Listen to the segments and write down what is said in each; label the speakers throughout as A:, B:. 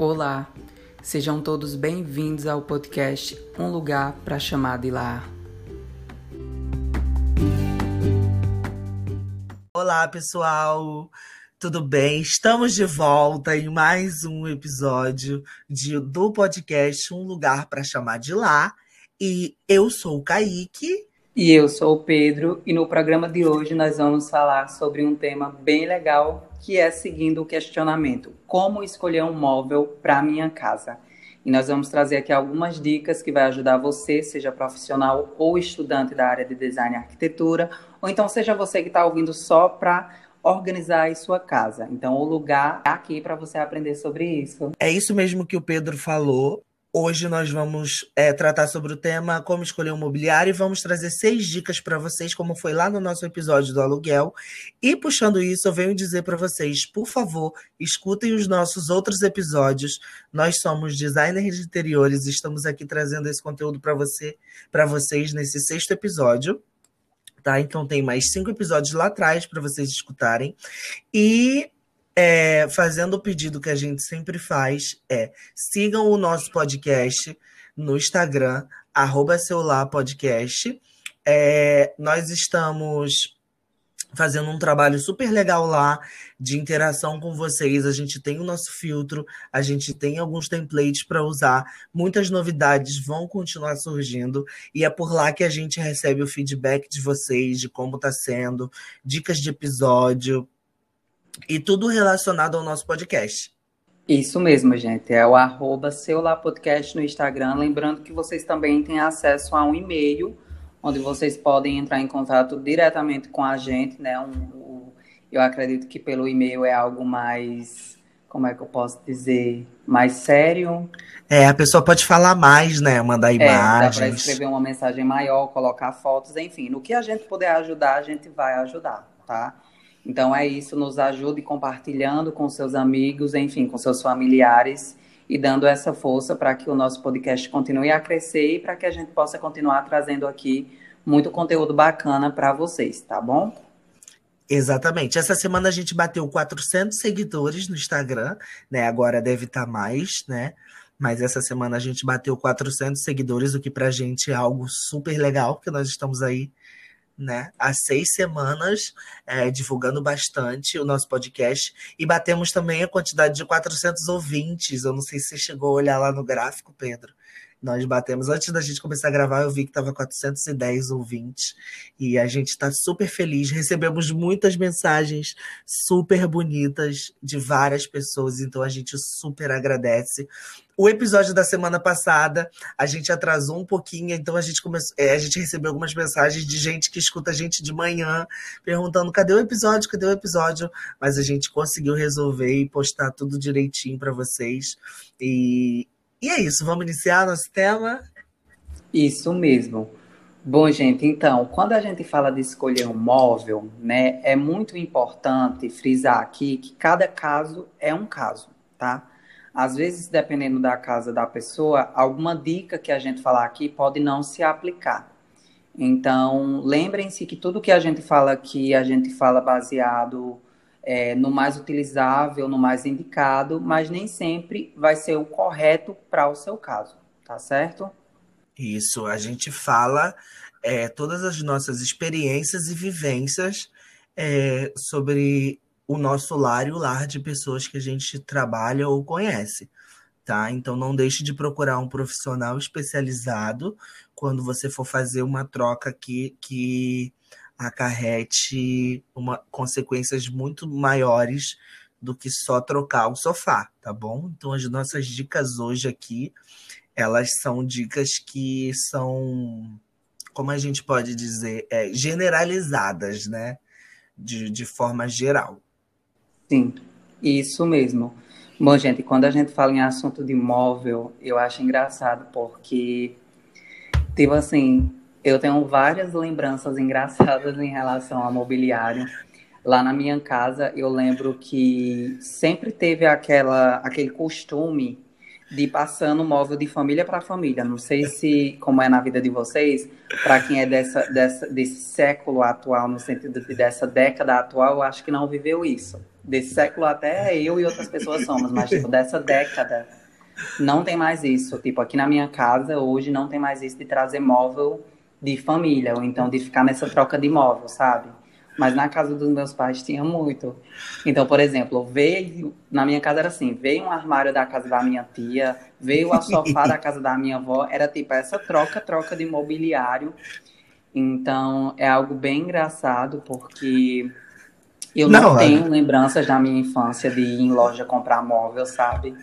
A: Olá, sejam todos bem-vindos ao podcast Um Lugar para Chamar de Lar.
B: Olá, pessoal! Tudo bem? Estamos de volta em mais um episódio de, do podcast Um Lugar para Chamar de Lá. E eu sou o Kaique.
A: E eu sou o Pedro. E no programa de hoje nós vamos falar sobre um tema bem legal que é seguindo o questionamento: como escolher um móvel para minha casa? E nós vamos trazer aqui algumas dicas que vai ajudar você, seja profissional ou estudante da área de design e arquitetura, ou então seja você que está ouvindo só para organizar a sua casa. Então, o lugar é aqui para você aprender sobre isso.
B: É isso mesmo que o Pedro falou. Hoje nós vamos é, tratar sobre o tema como escolher um mobiliário e vamos trazer seis dicas para vocês, como foi lá no nosso episódio do aluguel. E puxando isso, eu venho dizer para vocês, por favor, escutem os nossos outros episódios. Nós somos designers de interiores e estamos aqui trazendo esse conteúdo para você, para vocês nesse sexto episódio. Tá? Então tem mais cinco episódios lá atrás para vocês escutarem. E é, fazendo o pedido que a gente sempre faz, é sigam o nosso podcast no Instagram, arroba podcast. É, nós estamos fazendo um trabalho super legal lá de interação com vocês. A gente tem o nosso filtro, a gente tem alguns templates para usar, muitas novidades vão continuar surgindo e é por lá que a gente recebe o feedback de vocês, de como está sendo, dicas de episódio e tudo relacionado ao nosso podcast.
A: Isso mesmo, gente. É o arroba podcast no Instagram. Lembrando que vocês também têm acesso a um e-mail, onde vocês podem entrar em contato diretamente com a gente, né? Um, um, eu acredito que pelo e-mail é algo mais, como é que eu posso dizer, mais sério.
B: É, a pessoa pode falar mais, né? Mandar imagens.
A: É, dá para escrever uma mensagem maior, colocar fotos, enfim. No que a gente puder ajudar, a gente vai ajudar, tá? Então é isso, nos ajude compartilhando com seus amigos, enfim, com seus familiares e dando essa força para que o nosso podcast continue a crescer e para que a gente possa continuar trazendo aqui muito conteúdo bacana para vocês, tá bom?
B: Exatamente. Essa semana a gente bateu 400 seguidores no Instagram, né? Agora deve estar tá mais, né? Mas essa semana a gente bateu 400 seguidores, o que pra gente é algo super legal, porque nós estamos aí né, há seis semanas, é, divulgando bastante o nosso podcast. E batemos também a quantidade de 400 ouvintes. Eu não sei se você chegou a olhar lá no gráfico, Pedro. Nós batemos, antes da gente começar a gravar, eu vi que estava 410 ouvintes. E a gente está super feliz. Recebemos muitas mensagens super bonitas de várias pessoas, então a gente super agradece. O episódio da semana passada, a gente atrasou um pouquinho, então a gente começou, é, a gente recebeu algumas mensagens de gente que escuta a gente de manhã, perguntando cadê o episódio, cadê o episódio, mas a gente conseguiu resolver e postar tudo direitinho para vocês. E, e é isso, vamos iniciar nosso tema?
A: Isso mesmo. Bom, gente, então, quando a gente fala de escolher um móvel, né, é muito importante frisar aqui que cada caso é um caso, tá? Às vezes, dependendo da casa da pessoa, alguma dica que a gente falar aqui pode não se aplicar. Então, lembrem-se que tudo que a gente fala aqui, a gente fala baseado é, no mais utilizável, no mais indicado, mas nem sempre vai ser o correto para o seu caso, tá certo?
B: Isso, a gente fala é, todas as nossas experiências e vivências é, sobre o nosso lar e o lar de pessoas que a gente trabalha ou conhece. Tá? Então não deixe de procurar um profissional especializado quando você for fazer uma troca que, que acarrete uma, consequências muito maiores do que só trocar o sofá, tá bom? Então as nossas dicas hoje aqui, elas são dicas que são, como a gente pode dizer, é, generalizadas, né? De, de forma geral.
A: Sim, isso mesmo. Bom, gente, quando a gente fala em assunto de imóvel, eu acho engraçado porque, tipo assim, eu tenho várias lembranças engraçadas em relação ao mobiliário. Lá na minha casa, eu lembro que sempre teve aquela, aquele costume de ir passando móvel de família para família. Não sei se, como é na vida de vocês, para quem é dessa, dessa, desse século atual, no sentido de dessa década atual, eu acho que não viveu isso desse século até eu e outras pessoas somos, mas tipo, dessa década não tem mais isso. Tipo, aqui na minha casa hoje não tem mais isso de trazer móvel de família, ou então de ficar nessa troca de móvel, sabe? Mas na casa dos meus pais tinha muito. Então, por exemplo, veio. Na minha casa era assim: veio um armário da casa da minha tia, veio a sofá da casa da minha avó. Era tipo essa troca, troca de mobiliário. Então, é algo bem engraçado, porque eu não, não tenho lembranças da minha infância de ir em loja comprar móvel, sabe?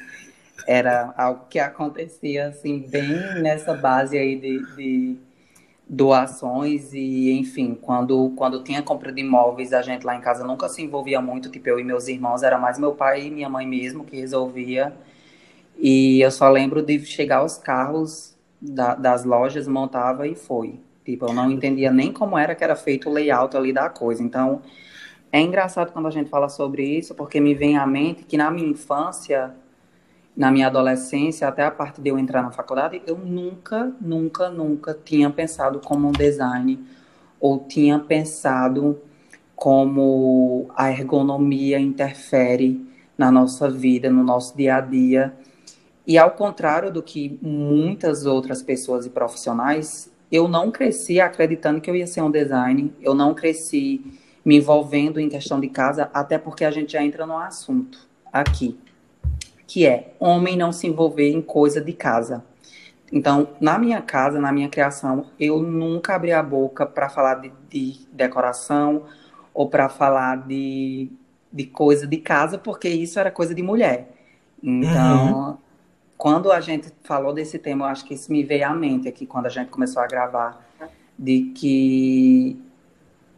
A: Era algo que acontecia, assim, bem nessa base aí de, de doações e, enfim, quando, quando tinha compra de imóveis, a gente lá em casa nunca se envolvia muito, tipo, eu e meus irmãos, era mais meu pai e minha mãe mesmo que resolvia. E eu só lembro de chegar os carros da, das lojas, montava e foi. Tipo, eu não entendia nem como era que era feito o layout ali da coisa. Então, é engraçado quando a gente fala sobre isso, porque me vem à mente que na minha infância na minha adolescência, até a parte de eu entrar na faculdade, eu nunca, nunca, nunca tinha pensado como um design ou tinha pensado como a ergonomia interfere na nossa vida, no nosso dia a dia. E ao contrário do que muitas outras pessoas e profissionais, eu não cresci acreditando que eu ia ser um design, eu não cresci me envolvendo em questão de casa, até porque a gente já entra no assunto aqui que é homem não se envolver em coisa de casa. Então, na minha casa, na minha criação, eu nunca abri a boca para falar de, de, decoração ou para falar de, de coisa de casa, porque isso era coisa de mulher. Então, uhum. quando a gente falou desse tema, eu acho que isso me veio à mente aqui, quando a gente começou a gravar, de que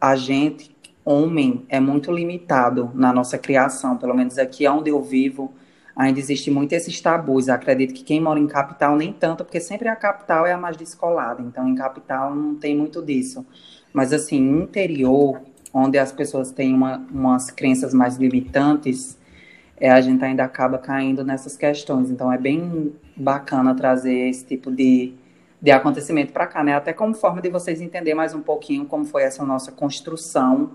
A: a gente, homem, é muito limitado na nossa criação, pelo menos aqui onde eu vivo ainda existe muito esses tabus. Eu acredito que quem mora em capital nem tanto, porque sempre a capital é a mais descolada. Então, em capital não tem muito disso. Mas, assim, interior, onde as pessoas têm uma, umas crenças mais limitantes, é, a gente ainda acaba caindo nessas questões. Então, é bem bacana trazer esse tipo de, de acontecimento para cá, né? Até como forma de vocês entenderem mais um pouquinho como foi essa nossa construção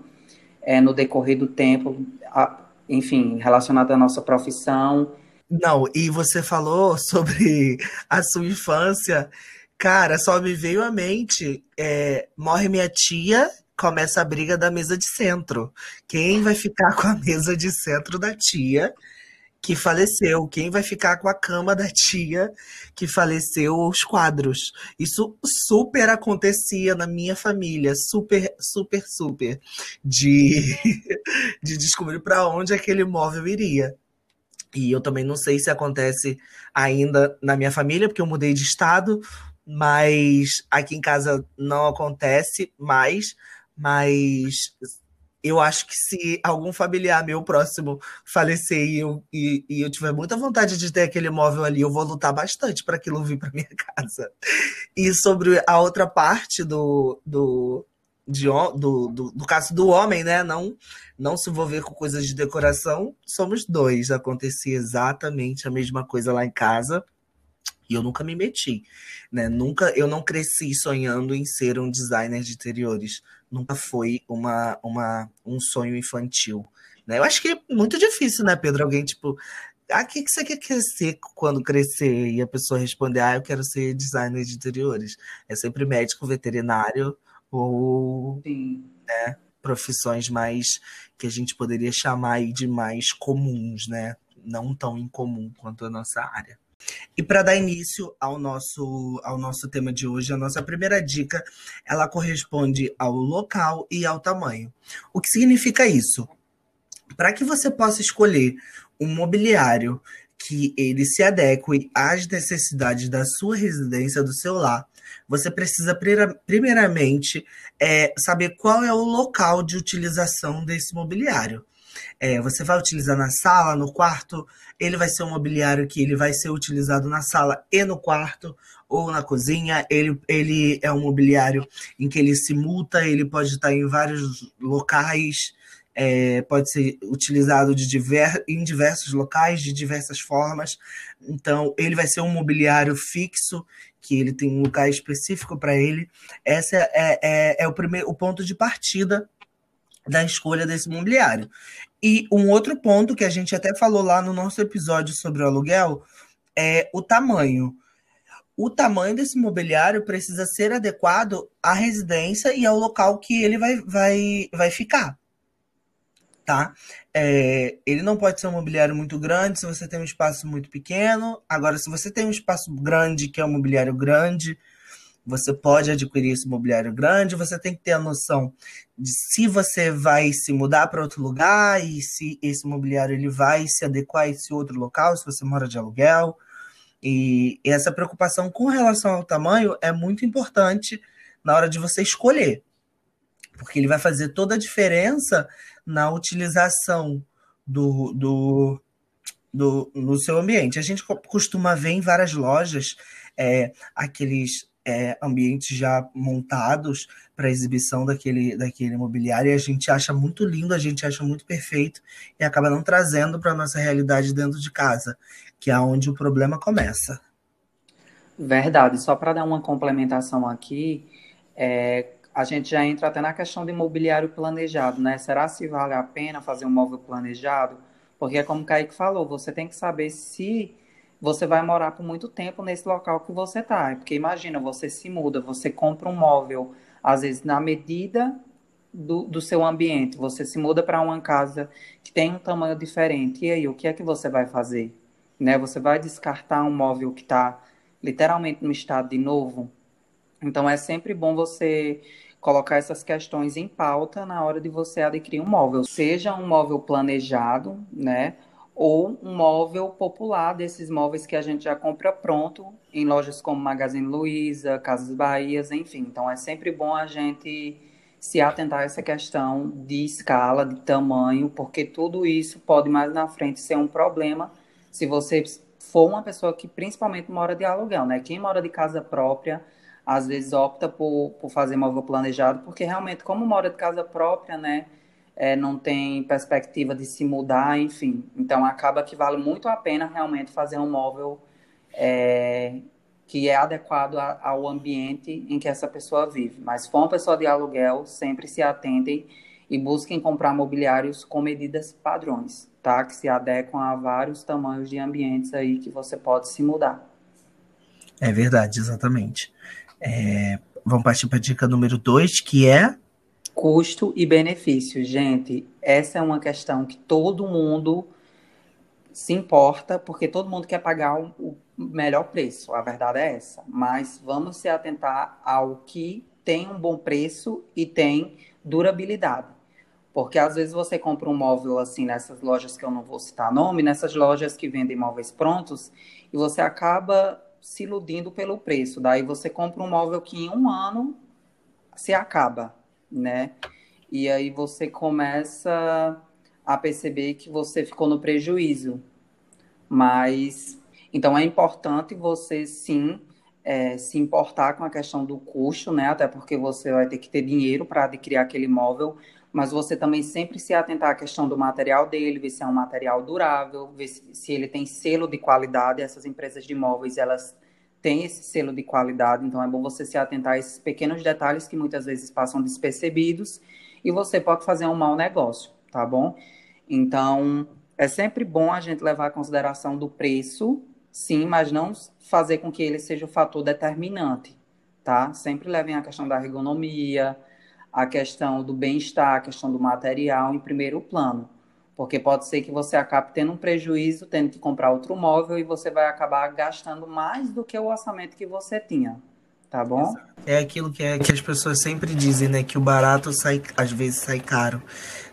A: é, no decorrer do tempo. A, enfim, relacionado à nossa profissão.
B: Não, e você falou sobre a sua infância. Cara, só me veio à mente: é, morre minha tia, começa a briga da mesa de centro. Quem vai ficar com a mesa de centro da tia? Que faleceu, quem vai ficar com a cama da tia que faleceu, os quadros. Isso super acontecia na minha família, super, super, super, de, de descobrir para onde aquele móvel iria. E eu também não sei se acontece ainda na minha família, porque eu mudei de estado, mas aqui em casa não acontece mais, mas eu acho que se algum familiar meu próximo falecer e eu, e, e eu tiver muita vontade de ter aquele móvel ali, eu vou lutar bastante para aquilo vir para minha casa. E sobre a outra parte do, do, de, do, do, do, caso do homem, né? Não, não se envolver com coisas de decoração, somos dois. Acontecia exatamente a mesma coisa lá em casa. E eu nunca me meti, né? Nunca, eu não cresci sonhando em ser um designer de interiores nunca foi uma, uma, um sonho infantil. Né? Eu acho que é muito difícil, né, Pedro? Alguém, tipo, ah, o que, que você quer ser quando crescer? E a pessoa responder, ah, eu quero ser designer de interiores. É sempre médico, veterinário ou né, profissões mais que a gente poderia chamar de mais comuns, né? Não tão incomum quanto a nossa área. E para dar início ao nosso, ao nosso tema de hoje, a nossa primeira dica, ela corresponde ao local e ao tamanho. O que significa isso? Para que você possa escolher um mobiliário que ele se adeque às necessidades da sua residência, do seu lar, você precisa primeiramente é, saber qual é o local de utilização desse mobiliário. É, você vai utilizar na sala, no quarto, ele vai ser um mobiliário que ele vai ser utilizado na sala e no quarto ou na cozinha. Ele, ele é um mobiliário em que ele simulta, ele pode estar em vários locais, é, pode ser utilizado de diver, em diversos locais, de diversas formas. Então, ele vai ser um mobiliário fixo, que ele tem um lugar específico para ele. Esse é, é, é o primeiro o ponto de partida da escolha desse mobiliário. E um outro ponto que a gente até falou lá no nosso episódio sobre o aluguel é o tamanho. O tamanho desse mobiliário precisa ser adequado à residência e ao local que ele vai, vai, vai ficar. Tá? É, ele não pode ser um mobiliário muito grande se você tem um espaço muito pequeno. Agora, se você tem um espaço grande, que é um mobiliário grande, você pode adquirir esse mobiliário grande, você tem que ter a noção de se você vai se mudar para outro lugar e se esse mobiliário ele vai se adequar a esse outro local, se você mora de aluguel. E essa preocupação com relação ao tamanho é muito importante na hora de você escolher, porque ele vai fazer toda a diferença na utilização do, do, do no seu ambiente. A gente costuma ver em várias lojas é, aqueles é, ambientes já montados para exibição daquele, daquele mobiliário e a gente acha muito lindo, a gente acha muito perfeito e acaba não trazendo para a nossa realidade dentro de casa, que é onde o problema começa.
A: Verdade, só para dar uma complementação aqui, é, a gente já entra até na questão de imobiliário planejado, né? Será se vale a pena fazer um móvel planejado? Porque, como o Kaique falou, você tem que saber se você vai morar por muito tempo nesse local que você está. Porque imagina, você se muda, você compra um móvel, às vezes na medida do, do seu ambiente, você se muda para uma casa que tem um tamanho diferente. E aí, o que é que você vai fazer? Né? Você vai descartar um móvel que está literalmente no estado de novo? Então é sempre bom você colocar essas questões em pauta na hora de você adquirir um móvel, seja um móvel planejado, né? Ou um móvel popular desses móveis que a gente já compra pronto em lojas como Magazine Luiza, Casas Bahias, enfim. Então é sempre bom a gente se atentar a essa questão de escala, de tamanho, porque tudo isso pode mais na frente ser um problema se você for uma pessoa que principalmente mora de aluguel, né? Quem mora de casa própria, às vezes opta por, por fazer móvel planejado, porque realmente, como mora de casa própria, né? É, não tem perspectiva de se mudar, enfim. Então acaba que vale muito a pena realmente fazer um móvel é, que é adequado a, ao ambiente em que essa pessoa vive. Mas for uma pessoa de aluguel, sempre se atentem e busquem comprar mobiliários com medidas padrões, tá? Que se adequam a vários tamanhos de ambientes aí que você pode se mudar.
B: É verdade, exatamente. É, vamos partir para a dica número 2, que é
A: Custo e benefício, gente, essa é uma questão que todo mundo se importa, porque todo mundo quer pagar o melhor preço, a verdade é essa. Mas vamos se atentar ao que tem um bom preço e tem durabilidade. Porque às vezes você compra um móvel assim nessas lojas que eu não vou citar nome, nessas lojas que vendem móveis prontos, e você acaba se iludindo pelo preço. Daí você compra um móvel que em um ano se acaba né? E aí você começa a perceber que você ficou no prejuízo. Mas então é importante você sim é, se importar com a questão do custo, né? Até porque você vai ter que ter dinheiro para adquirir aquele imóvel, mas você também sempre se atentar à questão do material dele, ver se é um material durável, ver se, se ele tem selo de qualidade. Essas empresas de imóveis, elas tem esse selo de qualidade, então é bom você se atentar a esses pequenos detalhes que muitas vezes passam despercebidos e você pode fazer um mau negócio, tá bom? Então, é sempre bom a gente levar a consideração do preço, sim, mas não fazer com que ele seja o fator determinante, tá? Sempre levem a questão da ergonomia, a questão do bem-estar, a questão do material em primeiro plano. Porque pode ser que você acabe tendo um prejuízo, tendo que comprar outro móvel e você vai acabar gastando mais do que o orçamento que você tinha. Tá bom?
B: É aquilo que, é, que as pessoas sempre dizem, né? Que o barato sai, às vezes sai caro.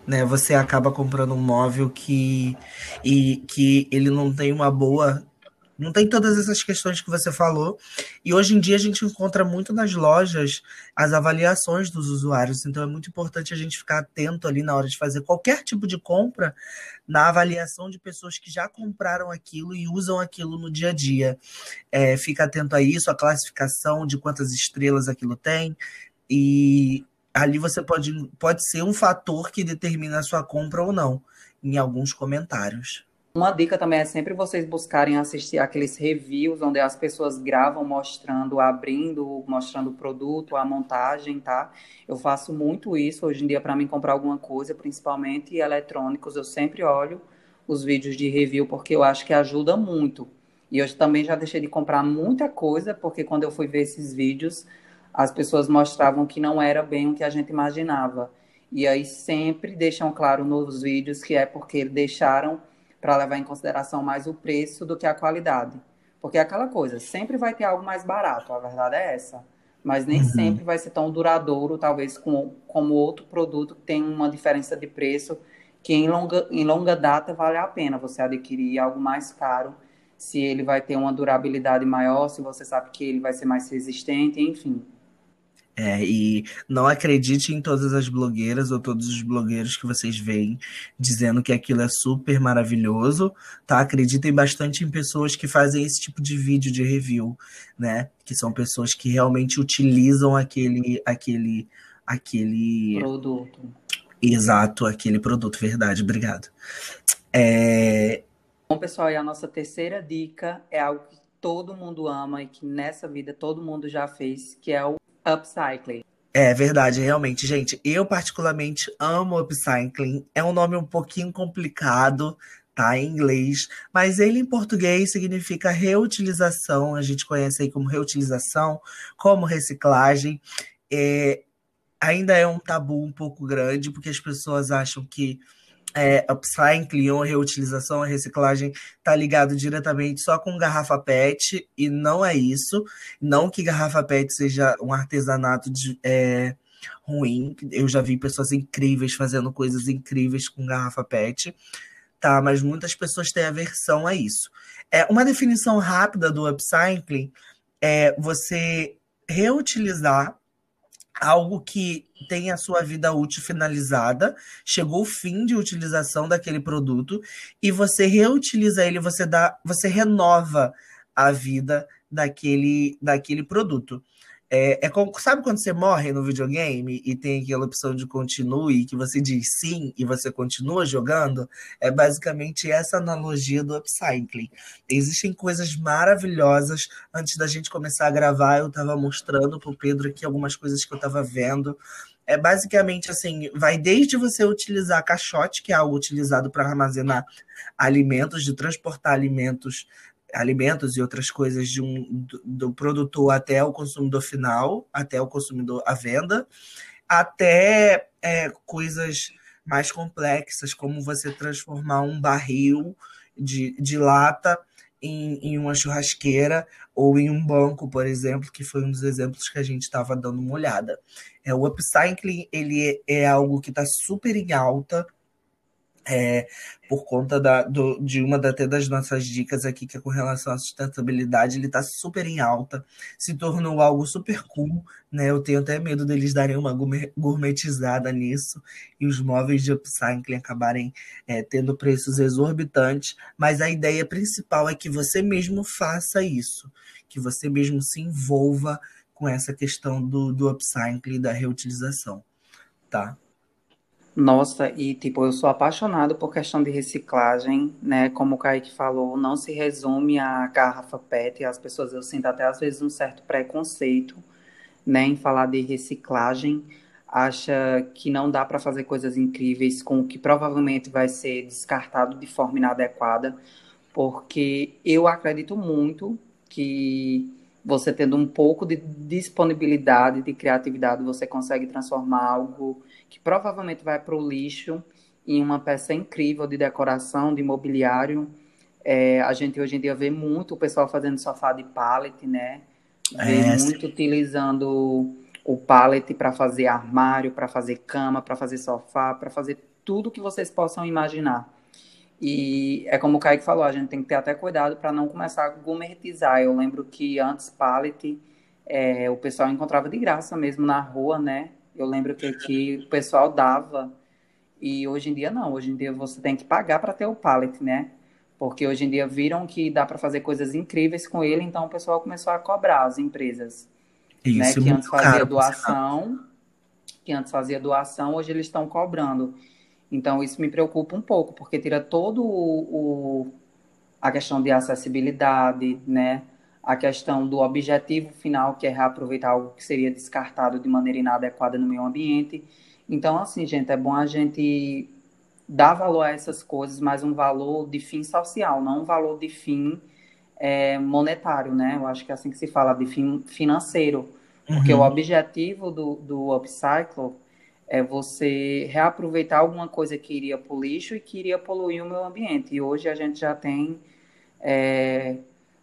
B: Né? Você acaba comprando um móvel que, e, que ele não tem uma boa não tem todas essas questões que você falou. E hoje em dia a gente encontra muito nas lojas as avaliações dos usuários. Então é muito importante a gente ficar atento ali na hora de fazer qualquer tipo de compra na avaliação de pessoas que já compraram aquilo e usam aquilo no dia a dia. É, fica atento a isso, a classificação de quantas estrelas aquilo tem. E ali você pode, pode ser um fator que determina a sua compra ou não, em alguns comentários.
A: Uma dica também é sempre vocês buscarem assistir aqueles reviews onde as pessoas gravam mostrando, abrindo, mostrando o produto, a montagem, tá? Eu faço muito isso hoje em dia para mim comprar alguma coisa, principalmente eletrônicos. Eu sempre olho os vídeos de review porque eu acho que ajuda muito. E eu também já deixei de comprar muita coisa porque quando eu fui ver esses vídeos, as pessoas mostravam que não era bem o que a gente imaginava. E aí sempre deixam claro nos vídeos que é porque deixaram para levar em consideração mais o preço do que a qualidade. Porque é aquela coisa, sempre vai ter algo mais barato, a verdade é essa. Mas nem uhum. sempre vai ser tão duradouro, talvez com, como outro produto que tem uma diferença de preço que em longa, em longa data vale a pena você adquirir algo mais caro, se ele vai ter uma durabilidade maior, se você sabe que ele vai ser mais resistente, enfim.
B: É, e não acredite em todas as blogueiras ou todos os blogueiros que vocês veem dizendo que aquilo é super maravilhoso, tá? Acreditem bastante em pessoas que fazem esse tipo de vídeo de review, né? Que são pessoas que realmente utilizam aquele aquele aquele
A: produto.
B: Exato, aquele produto, verdade, obrigado. É...
A: Bom, pessoal, e a nossa terceira dica é algo que todo mundo ama e que nessa vida todo mundo já fez, que é o upcycling.
B: É verdade, realmente, gente. Eu particularmente amo upcycling. É um nome um pouquinho complicado, tá? Em inglês, mas ele em português significa reutilização. A gente conhece aí como reutilização, como reciclagem. É, ainda é um tabu um pouco grande, porque as pessoas acham que é, upcycling reutilização, a reciclagem está ligado diretamente só com garrafa PET e não é isso. Não que garrafa PET seja um artesanato de, é, ruim. Eu já vi pessoas incríveis fazendo coisas incríveis com garrafa PET, tá? Mas muitas pessoas têm aversão a isso. É uma definição rápida do upcycling é você reutilizar algo que tem a sua vida útil finalizada, chegou o fim de utilização daquele produto e você reutiliza ele, você dá, você renova a vida daquele daquele produto. É, é como, sabe quando você morre no videogame e tem aquela opção de continue, que você diz sim e você continua jogando? É basicamente essa analogia do upcycling. Existem coisas maravilhosas. Antes da gente começar a gravar, eu estava mostrando para o Pedro aqui algumas coisas que eu estava vendo. É basicamente assim, vai desde você utilizar caixote, que é algo utilizado para armazenar alimentos, de transportar alimentos alimentos e outras coisas de um, do, do, produtor até o consumidor final, até o consumidor à venda, até é, coisas mais complexas, como você transformar um barril de, de lata em, em uma churrasqueira ou em um banco, por exemplo, que foi um dos exemplos que a gente estava dando uma olhada. É, o upcycling ele é, é algo que está super em alta, é, por conta da, do, de uma até das nossas dicas aqui, que é com relação à sustentabilidade, ele está super em alta, se tornou algo super cool, né? Eu tenho até medo deles darem uma gourmetizada nisso e os móveis de upcycling acabarem é, tendo preços exorbitantes, mas a ideia principal é que você mesmo faça isso, que você mesmo se envolva com essa questão do, do upcycling e da reutilização, tá?
A: Nossa, e tipo, eu sou apaixonado por questão de reciclagem, né? Como o Kaique falou, não se resume à garrafa PET. As pessoas, eu sinto até às vezes um certo preconceito, né, em falar de reciclagem. Acha que não dá para fazer coisas incríveis com o que provavelmente vai ser descartado de forma inadequada, porque eu acredito muito que você tendo um pouco de disponibilidade, de criatividade, você consegue transformar algo que provavelmente vai para o lixo em uma peça incrível de decoração, de mobiliário. É, a gente hoje em dia vê muito o pessoal fazendo sofá de pallet, né? Vê é, muito utilizando o pallet para fazer armário, para fazer cama, para fazer sofá, para fazer tudo que vocês possam imaginar. E é como o Kaique falou, a gente tem que ter até cuidado para não começar a gourmetizar. Eu lembro que antes pallet é, o pessoal encontrava de graça mesmo na rua, né? Eu lembro que aqui o pessoal dava e hoje em dia não. Hoje em dia você tem que pagar para ter o pallet, né? Porque hoje em dia viram que dá para fazer coisas incríveis com ele, então o pessoal começou a cobrar as empresas, Isso, né? Que antes fazia doação, que antes fazia doação, hoje eles estão cobrando. Então, isso me preocupa um pouco, porque tira todo o, o a questão de acessibilidade, né? A questão do objetivo final, que é reaproveitar algo que seria descartado de maneira inadequada no meio ambiente. Então, assim, gente, é bom a gente dar valor a essas coisas, mas um valor de fim social, não um valor de fim é, monetário, né? Eu acho que é assim que se fala, de fim financeiro. Porque uhum. o objetivo do, do upcycle é você reaproveitar alguma coisa que iria para o lixo e que iria poluir o meio ambiente. E hoje a gente já tem é,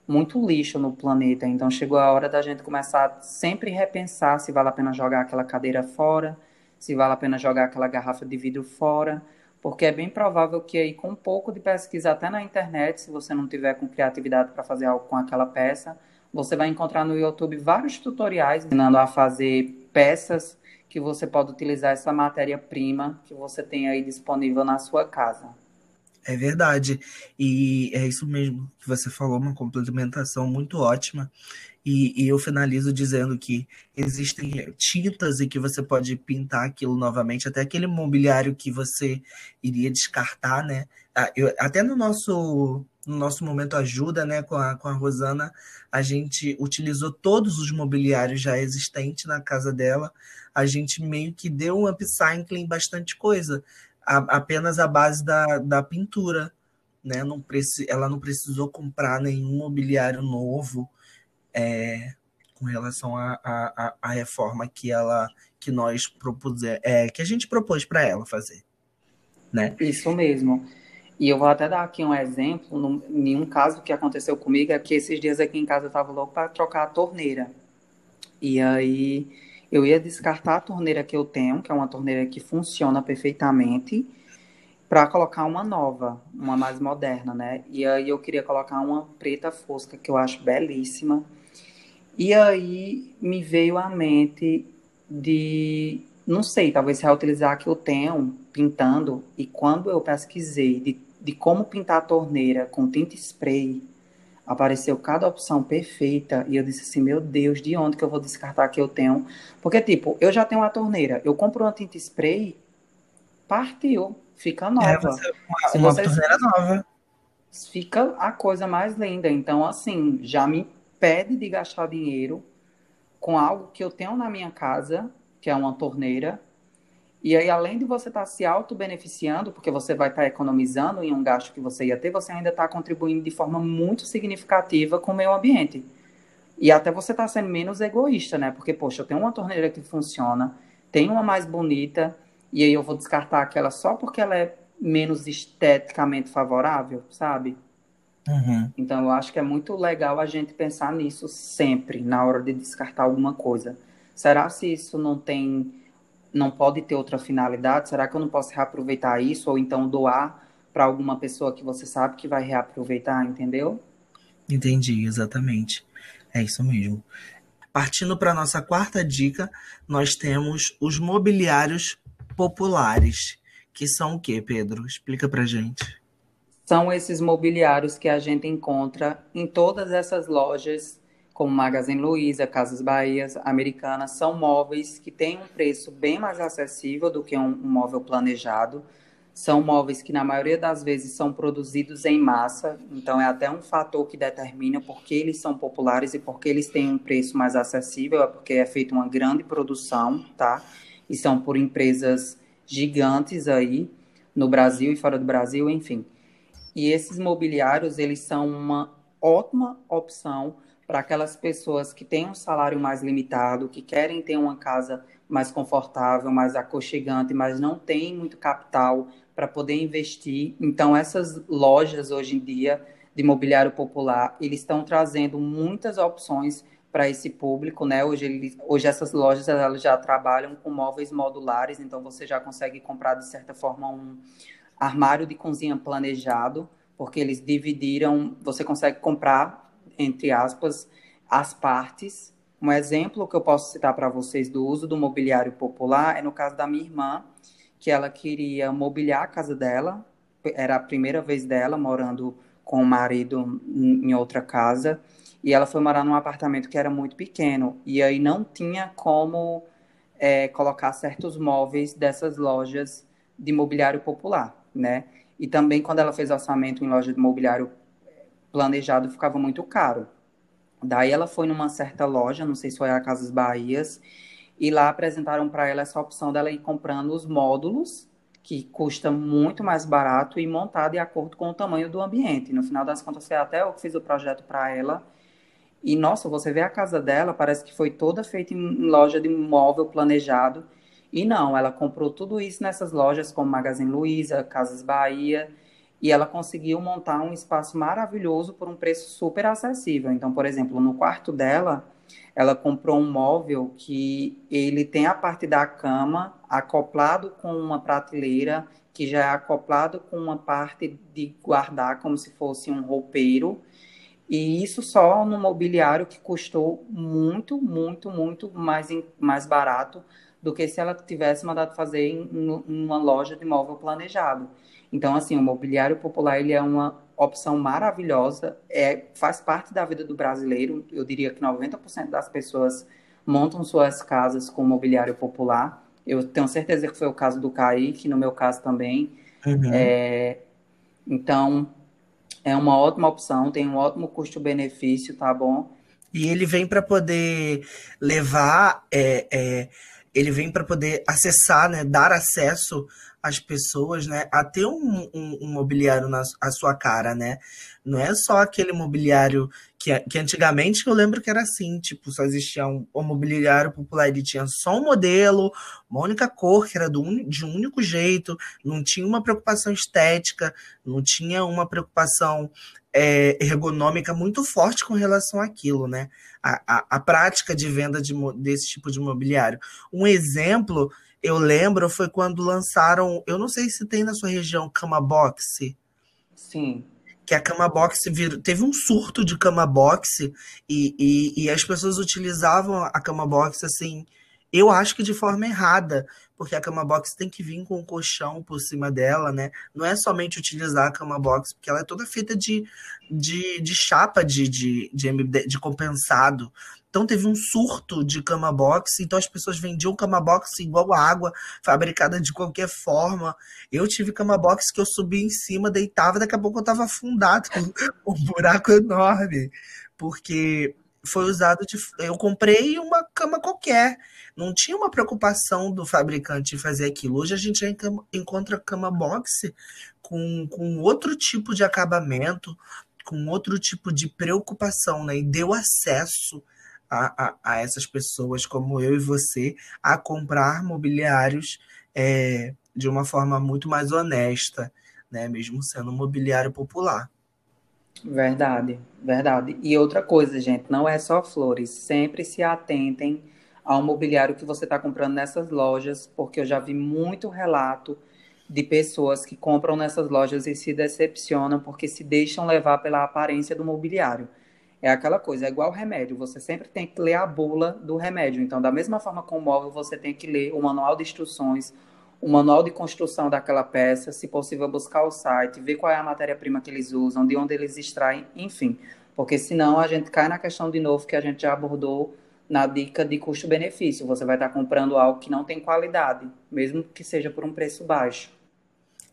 A: muito lixo no planeta, então chegou a hora da gente começar a sempre repensar se vale a pena jogar aquela cadeira fora, se vale a pena jogar aquela garrafa de vidro fora, porque é bem provável que aí com um pouco de pesquisa até na internet, se você não tiver com criatividade para fazer algo com aquela peça, você vai encontrar no YouTube vários tutoriais ensinando a fazer peças que você pode utilizar essa matéria-prima que você tem aí disponível na sua casa.
B: É verdade. E é isso mesmo que você falou, uma complementação muito ótima. E, e, eu finalizo dizendo que existem tintas e que você pode pintar aquilo novamente, até aquele mobiliário que você iria descartar, né? Ah, eu, até no nosso, no nosso momento ajuda, né, com a, com a Rosana, a gente utilizou todos os mobiliários já existentes na casa dela a gente meio que deu um upcycling bastante coisa, a, apenas a base da, da pintura. Né? Não preci, ela não precisou comprar nenhum mobiliário novo é, com relação à reforma que ela que nós propusemos, é, que a gente propôs para ela fazer. Né?
A: Isso mesmo. E eu vou até dar aqui um exemplo, em um caso que aconteceu comigo, é que esses dias aqui em casa eu estava louco para trocar a torneira. E aí eu ia descartar a torneira que eu tenho, que é uma torneira que funciona perfeitamente, para colocar uma nova, uma mais moderna, né? E aí eu queria colocar uma preta fosca, que eu acho belíssima. E aí me veio à mente de, não sei, talvez reutilizar a que eu tenho pintando. E quando eu pesquisei de, de como pintar a torneira com tinta spray, apareceu cada opção perfeita e eu disse assim, meu Deus, de onde que eu vou descartar que eu tenho? Porque, tipo, eu já tenho uma torneira, eu compro uma tinta spray, partiu, fica nova. É, você,
B: uma, Se uma você, torneira nova.
A: Fica a coisa mais linda. Então, assim, já me impede de gastar dinheiro com algo que eu tenho na minha casa, que é uma torneira, e aí, além de você estar tá se auto-beneficiando, porque você vai estar tá economizando em um gasto que você ia ter, você ainda está contribuindo de forma muito significativa com o meio ambiente. E até você está sendo menos egoísta, né? Porque, poxa, eu tenho uma torneira que funciona, tenho uma mais bonita, e aí eu vou descartar aquela só porque ela é menos esteticamente favorável, sabe?
B: Uhum.
A: Então, eu acho que é muito legal a gente pensar nisso sempre, na hora de descartar alguma coisa. Será se isso não tem não pode ter outra finalidade? Será que eu não posso reaproveitar isso ou então doar para alguma pessoa que você sabe que vai reaproveitar, entendeu?
B: Entendi, exatamente. É isso mesmo. Partindo para nossa quarta dica, nós temos os mobiliários populares, que são o que, Pedro? Explica para gente.
A: São esses mobiliários que a gente encontra em todas essas lojas como Magazine Luiza, Casas Bahia, Americanas, são móveis que têm um preço bem mais acessível do que um, um móvel planejado. São móveis que, na maioria das vezes, são produzidos em massa, então é até um fator que determina por que eles são populares e por que eles têm um preço mais acessível, é porque é feita uma grande produção, tá? E são por empresas gigantes aí, no Brasil e fora do Brasil, enfim. E esses mobiliários, eles são uma ótima opção para aquelas pessoas que têm um salário mais limitado, que querem ter uma casa mais confortável, mais aconchegante, mas não tem muito capital para poder investir. Então, essas lojas hoje em dia de mobiliário popular, eles estão trazendo muitas opções para esse público, né? Hoje, hoje essas lojas elas já trabalham com móveis modulares, então você já consegue comprar de certa forma um armário de cozinha planejado, porque eles dividiram, você consegue comprar entre aspas, as partes. Um exemplo que eu posso citar para vocês do uso do mobiliário popular é no caso da minha irmã, que ela queria mobiliar a casa dela, era a primeira vez dela morando com o marido em outra casa, e ela foi morar num apartamento que era muito pequeno, e aí não tinha como é, colocar certos móveis dessas lojas de mobiliário popular, né? E também quando ela fez orçamento em loja de mobiliário planejado, ficava muito caro. Daí ela foi numa certa loja, não sei se foi a Casas Bahias, e lá apresentaram para ela essa opção dela ir comprando os módulos, que custa muito mais barato e montado de acordo com o tamanho do ambiente. No final das contas, foi até eu que fiz o projeto para ela. E nossa, você vê a casa dela, parece que foi toda feita em loja de móvel planejado. E não, ela comprou tudo isso nessas lojas como Magazine Luiza, Casas Bahia, e ela conseguiu montar um espaço maravilhoso por um preço super acessível. Então, por exemplo, no quarto dela, ela comprou um móvel que ele tem a parte da cama acoplado com uma prateleira que já é acoplado com uma parte de guardar como se fosse um roupeiro. E isso só no mobiliário que custou muito, muito, muito mais, mais barato do que se ela tivesse mandado fazer em, em uma loja de móvel planejado. Então, assim, o mobiliário popular ele é uma opção maravilhosa, é, faz parte da vida do brasileiro. Eu diria que 90% das pessoas montam suas casas com mobiliário popular. Eu tenho certeza que foi o caso do Kaique, no meu caso também. Uhum. É, então, é uma ótima opção, tem um ótimo custo-benefício, tá bom?
B: E ele vem para poder levar, é, é, ele vem para poder acessar, né, dar acesso as pessoas, né, a ter um, um, um mobiliário na a sua cara, né? Não é só aquele mobiliário que, que antigamente eu lembro que era assim, tipo, só existia um, um mobiliário popular, ele tinha só um modelo, uma única cor, que era do de um único jeito, não tinha uma preocupação estética, não tinha uma preocupação é, ergonômica muito forte com relação àquilo, né? A, a, a prática de venda de, desse tipo de mobiliário. Um exemplo eu lembro foi quando lançaram, eu não sei se tem na sua região cama box.
A: Sim.
B: Que a cama box vir, teve um surto de cama box e, e, e as pessoas utilizavam a cama box assim, eu acho que de forma errada, porque a cama box tem que vir com um colchão por cima dela, né? Não é somente utilizar a cama box, porque ela é toda feita de, de, de chapa de, de, de, de compensado. Então teve um surto de cama box, então as pessoas vendiam cama box igual água, fabricada de qualquer forma. Eu tive cama box que eu subia em cima, deitava, daqui a pouco eu estava afundado, um buraco enorme, porque foi usado de. Eu comprei uma cama qualquer. Não tinha uma preocupação do fabricante em fazer aquilo. Hoje a gente já encontra cama box com, com outro tipo de acabamento, com outro tipo de preocupação, né? E deu acesso a, a, a essas pessoas como eu e você a comprar mobiliários é, de uma forma muito mais honesta, né? Mesmo sendo um mobiliário popular.
A: Verdade, verdade. E outra coisa, gente, não é só flores. Sempre se atentem ao mobiliário que você está comprando nessas lojas, porque eu já vi muito relato de pessoas que compram nessas lojas e se decepcionam porque se deixam levar pela aparência do mobiliário. É aquela coisa, é igual remédio, você sempre tem que ler a bula do remédio. Então, da mesma forma com o móvel, você tem que ler o manual de instruções, o manual de construção daquela peça, se possível buscar o site, ver qual é a matéria-prima que eles usam, de onde eles extraem, enfim. Porque senão a gente cai na questão de novo que a gente já abordou na dica de custo-benefício. Você vai estar comprando algo que não tem qualidade, mesmo que seja por um preço baixo.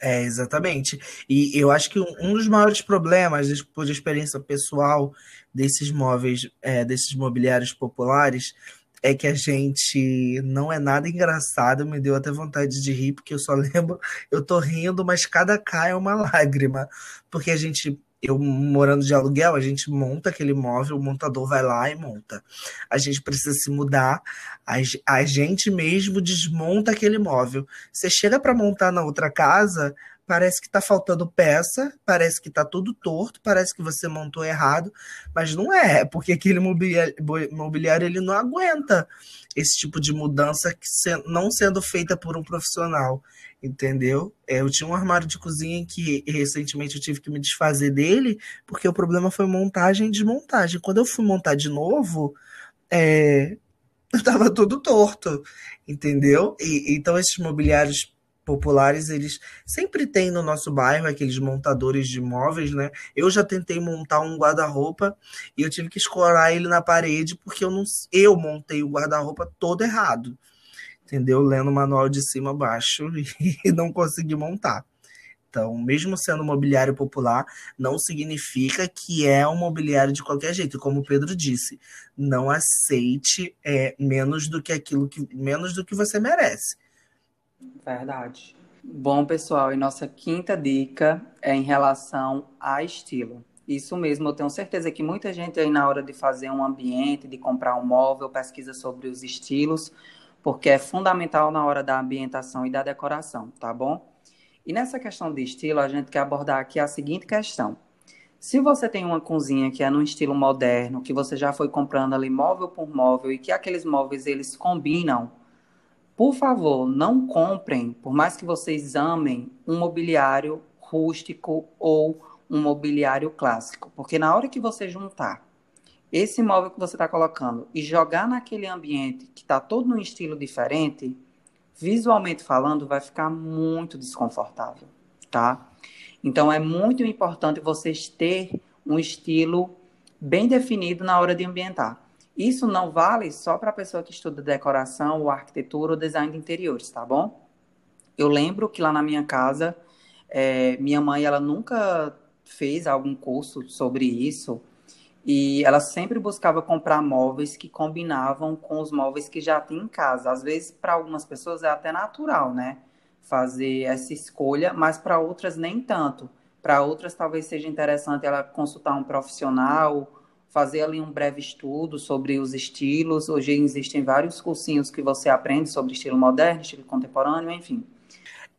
B: É, exatamente. E eu acho que um dos maiores problemas, por experiência pessoal, desses móveis, é, desses mobiliários populares, é que a gente não é nada engraçado, me deu até vontade de rir, porque eu só lembro, eu tô rindo, mas cada cá é uma lágrima, porque a gente eu morando de aluguel, a gente monta aquele móvel, o montador vai lá e monta. A gente precisa se mudar, a, a gente mesmo desmonta aquele móvel. Você chega para montar na outra casa, parece que está faltando peça, parece que está tudo torto, parece que você montou errado, mas não é, porque aquele mobiliário, ele não aguenta esse tipo de mudança que não sendo feita por um profissional entendeu? É, eu tinha um armário de cozinha que recentemente eu tive que me desfazer dele, porque o problema foi montagem e desmontagem. Quando eu fui montar de novo, é, estava tudo torto, entendeu? E, então esses mobiliários populares, eles sempre têm no nosso bairro aqueles montadores de móveis, né? Eu já tentei montar um guarda-roupa e eu tive que escorar ele na parede porque eu não eu montei o guarda-roupa todo errado entendeu? Lendo o manual de cima a baixo e não consegui montar. Então, mesmo sendo mobiliário popular, não significa que é um mobiliário de qualquer jeito. Como o Pedro disse, não aceite é, menos do que aquilo que menos do que você merece.
A: Verdade. Bom, pessoal, e nossa quinta dica é em relação a estilo. Isso mesmo, eu tenho certeza que muita gente aí na hora de fazer um ambiente, de comprar um móvel, pesquisa sobre os estilos, porque é fundamental na hora da ambientação e da decoração, tá bom? E nessa questão de estilo, a gente quer abordar aqui a seguinte questão. Se você tem uma cozinha que é no estilo moderno, que você já foi comprando ali móvel por móvel e que aqueles móveis eles combinam, por favor, não comprem, por mais que vocês amem, um mobiliário rústico ou um mobiliário clássico, porque na hora que você juntar esse móvel que você está colocando e jogar naquele ambiente que está todo num estilo diferente, visualmente falando, vai ficar muito desconfortável, tá? Então é muito importante vocês ter um estilo bem definido na hora de ambientar. Isso não vale só para a pessoa que estuda decoração, ou arquitetura ou design de interiores, tá bom? Eu lembro que lá na minha casa, é, minha mãe ela nunca fez algum curso sobre isso e ela sempre buscava comprar móveis que combinavam com os móveis que já tinha em casa. Às vezes, para algumas pessoas é até natural, né? Fazer essa escolha, mas para outras nem tanto. Para outras, talvez seja interessante ela consultar um profissional, fazer ali um breve estudo sobre os estilos. Hoje existem vários cursinhos que você aprende sobre estilo moderno, estilo contemporâneo, enfim.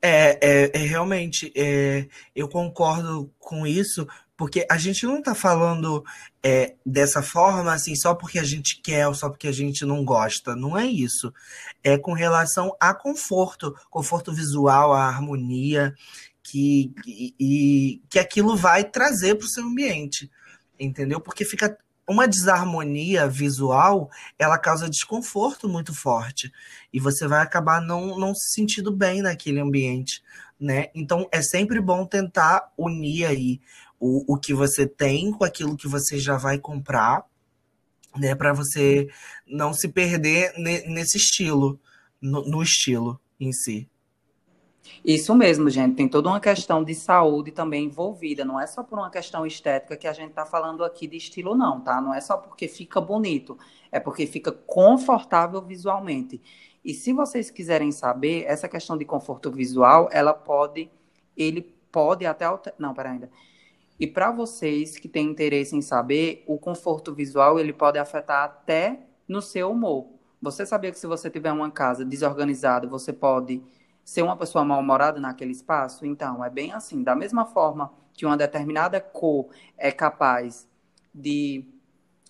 B: É, é, é realmente, é, eu concordo com isso, porque a gente não está falando é, dessa forma, assim, só porque a gente quer ou só porque a gente não gosta. Não é isso. É com relação a conforto, conforto visual, a harmonia que, e, que aquilo vai trazer para o seu ambiente. Entendeu? Porque fica uma desarmonia visual, ela causa desconforto muito forte. E você vai acabar não, não se sentindo bem naquele ambiente. Né? Então é sempre bom tentar unir aí o, o que você tem com aquilo que você já vai comprar, né? Para você não se perder ne, nesse estilo, no, no estilo em si.
A: Isso mesmo, gente. Tem toda uma questão de saúde também envolvida. Não é só por uma questão estética que a gente está falando aqui de estilo, não, tá? Não é só porque fica bonito, é porque fica confortável visualmente. E se vocês quiserem saber, essa questão de conforto visual, ela pode, ele pode até não, para ainda. E para vocês que têm interesse em saber, o conforto visual ele pode afetar até no seu humor. Você sabia que se você tiver uma casa desorganizada, você pode ser uma pessoa mal-humorada naquele espaço? Então, é bem assim. Da mesma forma que uma determinada cor é capaz de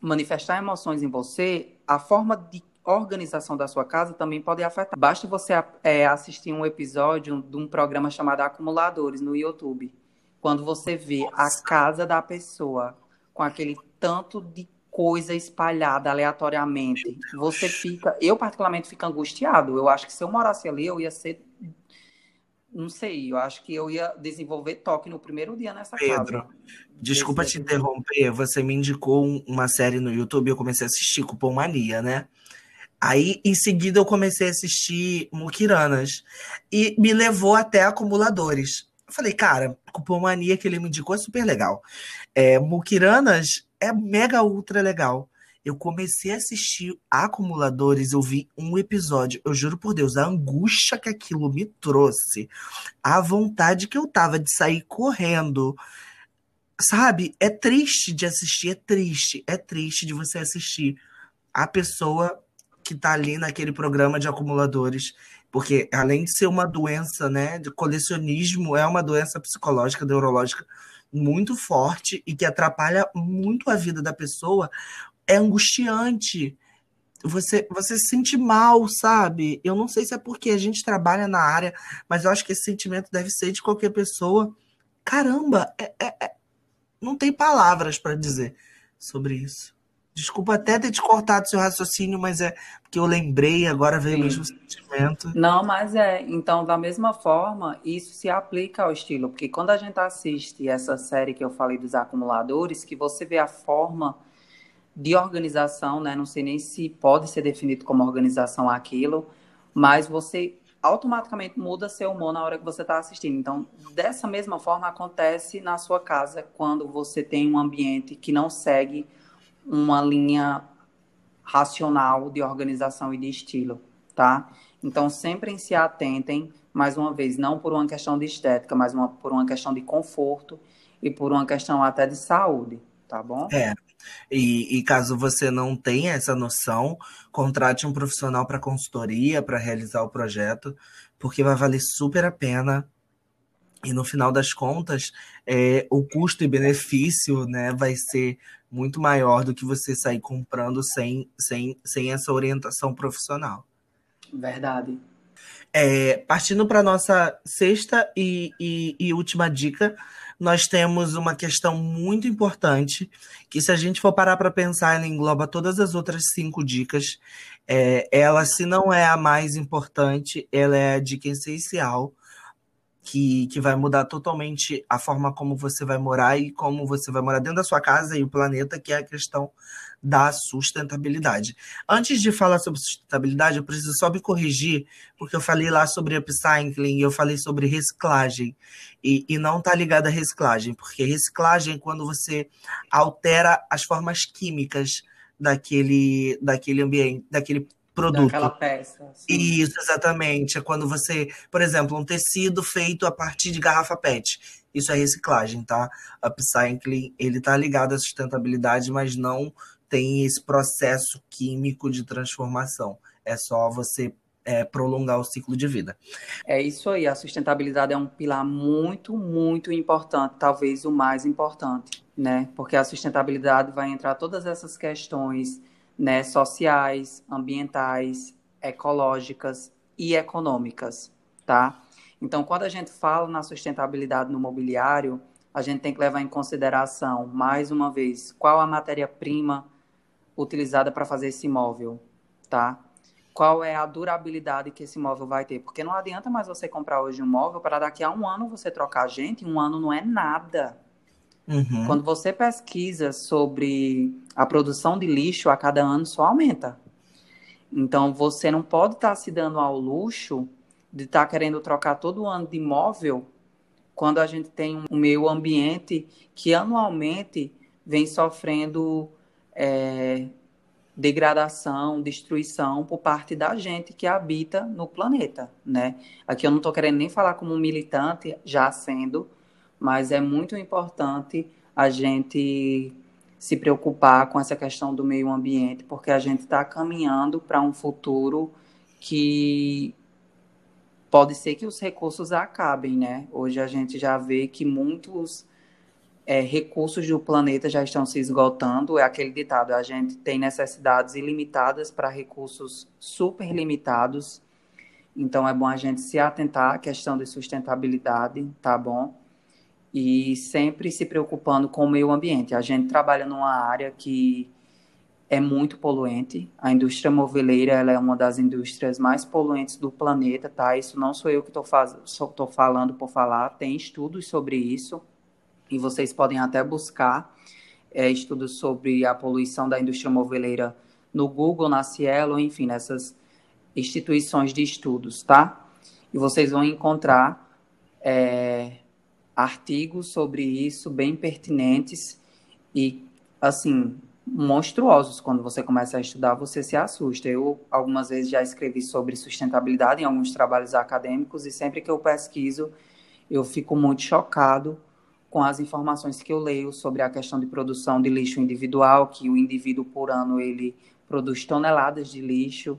A: manifestar emoções em você, a forma de organização da sua casa também pode afetar. Basta você é, assistir um episódio de um programa chamado Acumuladores no YouTube quando você vê a casa da pessoa com aquele tanto de coisa espalhada aleatoriamente, você fica, eu particularmente fico angustiado. Eu acho que se eu morasse ali, eu ia ser não sei, eu acho que eu ia desenvolver toque no primeiro dia nessa
B: Pedro, casa. Pedro, desculpa te interromper, você me indicou uma série no YouTube, eu comecei a assistir Cupom Mania, né? Aí, em seguida, eu comecei a assistir Mukiranas e me levou até acumuladores. Eu falei, cara, Cupomania que ele me indicou é super legal. É, Mukiranas é mega ultra legal. Eu comecei a assistir Acumuladores, eu vi um episódio. Eu juro por Deus, a angústia que aquilo me trouxe, a vontade que eu tava de sair correndo. Sabe? É triste de assistir, é triste, é triste de você assistir a pessoa que tá ali naquele programa de acumuladores porque além de ser uma doença, né, de colecionismo, é uma doença psicológica, neurológica muito forte e que atrapalha muito a vida da pessoa, é angustiante. Você, você se sente mal, sabe? Eu não sei se é porque a gente trabalha na área, mas eu acho que esse sentimento deve ser de qualquer pessoa. Caramba, é, é, é... não tem palavras para dizer sobre isso. Desculpa até ter te cortado seu raciocínio, mas é porque eu lembrei, agora veio Sim. o mesmo sentimento.
A: Não, mas é. Então, da mesma forma, isso se aplica ao estilo, porque quando a gente assiste essa série que eu falei dos acumuladores, que você vê a forma de organização, né? Não sei nem se pode ser definido como organização aquilo, mas você automaticamente muda seu humor na hora que você está assistindo. Então, dessa mesma forma acontece na sua casa quando você tem um ambiente que não segue uma linha racional de organização e de estilo, tá? Então, sempre se atentem, mais uma vez, não por uma questão de estética, mas uma, por uma questão de conforto e por uma questão até de saúde, tá bom?
B: É. E, e caso você não tenha essa noção, contrate um profissional para consultoria, para realizar o projeto, porque vai valer super a pena. E no final das contas, é, o custo e benefício né, vai ser muito maior do que você sair comprando sem, sem, sem essa orientação profissional.
A: Verdade.
B: É, partindo para nossa sexta e, e, e última dica, nós temos uma questão muito importante, que se a gente for parar para pensar, ela engloba todas as outras cinco dicas. É, ela, se não é a mais importante, ela é a dica essencial, que, que vai mudar totalmente a forma como você vai morar e como você vai morar dentro da sua casa e o planeta, que é a questão da sustentabilidade. Antes de falar sobre sustentabilidade, eu preciso só me corrigir, porque eu falei lá sobre upcycling, eu falei sobre reciclagem, e, e não está ligado à reciclagem, porque reciclagem é quando você altera as formas químicas daquele, daquele ambiente, daquele produto.
A: Daquela peça.
B: Sim. Isso, exatamente. É quando você, por exemplo, um tecido feito a partir de garrafa PET. Isso é reciclagem, tá? Upcycling, ele tá ligado à sustentabilidade, mas não tem esse processo químico de transformação. É só você é, prolongar o ciclo de vida.
A: É isso aí. A sustentabilidade é um pilar muito, muito importante, talvez o mais importante, né? Porque a sustentabilidade vai entrar todas essas questões, né, sociais, ambientais, ecológicas e econômicas, tá? Então, quando a gente fala na sustentabilidade no mobiliário, a gente tem que levar em consideração, mais uma vez, qual a matéria-prima utilizada para fazer esse imóvel, tá? Qual é a durabilidade que esse imóvel vai ter? Porque não adianta mais você comprar hoje um móvel para daqui a um ano você trocar gente. Um ano não é nada. Uhum. Quando você pesquisa sobre a produção de lixo a cada ano, só aumenta. Então você não pode estar tá se dando ao luxo de estar tá querendo trocar todo ano de imóvel quando a gente tem um meio ambiente que anualmente vem sofrendo é, degradação, destruição por parte da gente que habita no planeta, né? Aqui eu não estou querendo nem falar como militante, já sendo, mas é muito importante a gente se preocupar com essa questão do meio ambiente, porque a gente está caminhando para um futuro que pode ser que os recursos acabem, né? Hoje a gente já vê que muitos é, recursos do planeta já estão se esgotando. É aquele ditado: a gente tem necessidades ilimitadas para recursos super limitados. Então é bom a gente se atentar à questão de sustentabilidade, tá bom? E sempre se preocupando com o meio ambiente. A gente trabalha numa área que é muito poluente. A indústria moveleira ela é uma das indústrias mais poluentes do planeta, tá? Isso não sou eu que estou falando por falar, tem estudos sobre isso e vocês podem até buscar é, estudos sobre a poluição da indústria moveleira no Google, na Cielo, enfim, nessas instituições de estudos, tá? E vocês vão encontrar é, artigos sobre isso bem pertinentes e, assim, monstruosos. Quando você começa a estudar, você se assusta. Eu, algumas vezes, já escrevi sobre sustentabilidade em alguns trabalhos acadêmicos e sempre que eu pesquiso, eu fico muito chocado com as informações que eu leio sobre a questão de produção de lixo individual, que o indivíduo por ano ele produz toneladas de lixo.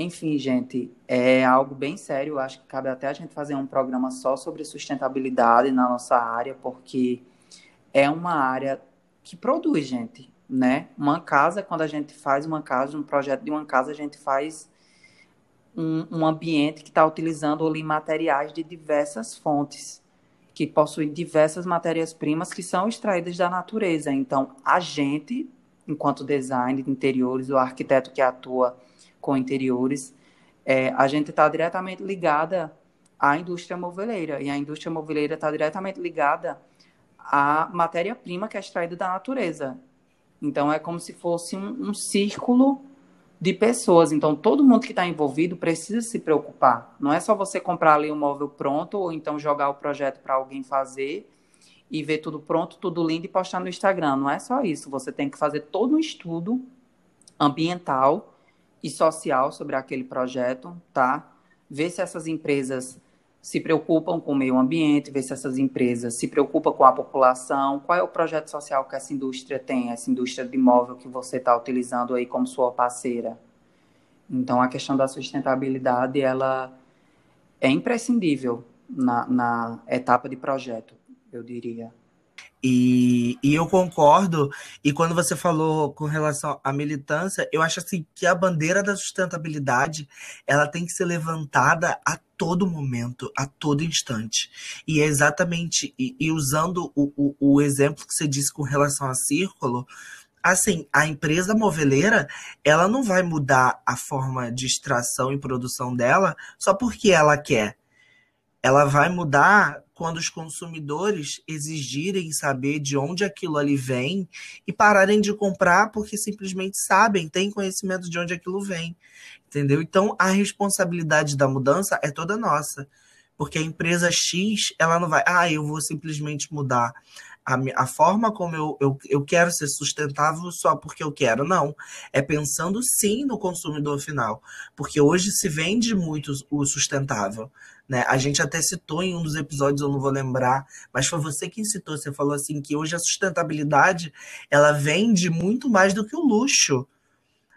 A: Enfim, gente, é algo bem sério. Acho que cabe até a gente fazer um programa só sobre sustentabilidade na nossa área, porque é uma área que produz, gente, né? Uma casa, quando a gente faz uma casa, um projeto de uma casa, a gente faz um, um ambiente que está utilizando ali materiais de diversas fontes que possui diversas matérias-primas que são extraídas da natureza. Então, a gente, enquanto design de interiores, o arquiteto que atua com interiores, é, a gente está diretamente ligada à indústria moveleira. E a indústria moveleira está diretamente ligada à matéria-prima que é extraída da natureza. Então, é como se fosse um, um círculo de pessoas. Então, todo mundo que está envolvido precisa se preocupar. Não é só você comprar ali um móvel pronto ou então jogar o projeto para alguém fazer e ver tudo pronto, tudo lindo e postar no Instagram. Não é só isso. Você tem que fazer todo um estudo ambiental e social sobre aquele projeto, tá? Ver se essas empresas se preocupam com o meio ambiente, ver se essas empresas se preocupam com a população, qual é o projeto social que essa indústria tem, essa indústria de imóvel que você está utilizando aí como sua parceira. Então, a questão da sustentabilidade, ela é imprescindível na, na etapa de projeto, eu diria.
B: E, e, eu concordo. E quando você falou com relação à militância, eu acho assim que a bandeira da sustentabilidade ela tem que ser levantada a todo momento, a todo instante. E é exatamente, e, e usando o, o, o, exemplo que você disse com relação a círculo, assim, a empresa moveleira, ela não vai mudar a forma de extração e produção dela só porque ela quer. Ela vai mudar quando os consumidores exigirem saber de onde aquilo ali vem e pararem de comprar porque simplesmente sabem, têm conhecimento de onde aquilo vem. Entendeu? Então a responsabilidade da mudança é toda nossa. Porque a empresa X, ela não vai, ah, eu vou simplesmente mudar a, a forma como eu, eu, eu quero ser sustentável só porque eu quero. Não. É pensando sim no consumidor final. Porque hoje se vende muito o sustentável. Né? A gente até citou em um dos episódios, eu não vou lembrar, mas foi você quem citou. Você falou assim que hoje a sustentabilidade ela vende muito mais do que o luxo.